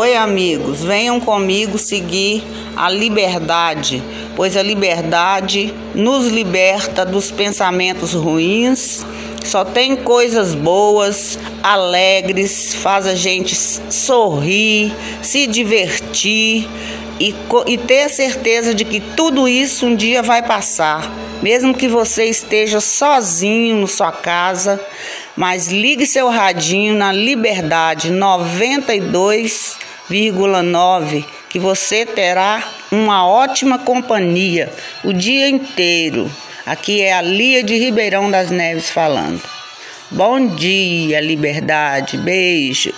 Oi, amigos, venham comigo seguir a liberdade, pois a liberdade nos liberta dos pensamentos ruins. Só tem coisas boas, alegres, faz a gente sorrir, se divertir e, e ter certeza de que tudo isso um dia vai passar. Mesmo que você esteja sozinho na sua casa, mas ligue seu radinho na Liberdade 92,9 que você terá uma ótima companhia o dia inteiro. Aqui é a Lia de Ribeirão das Neves falando. Bom dia, Liberdade. Beijo.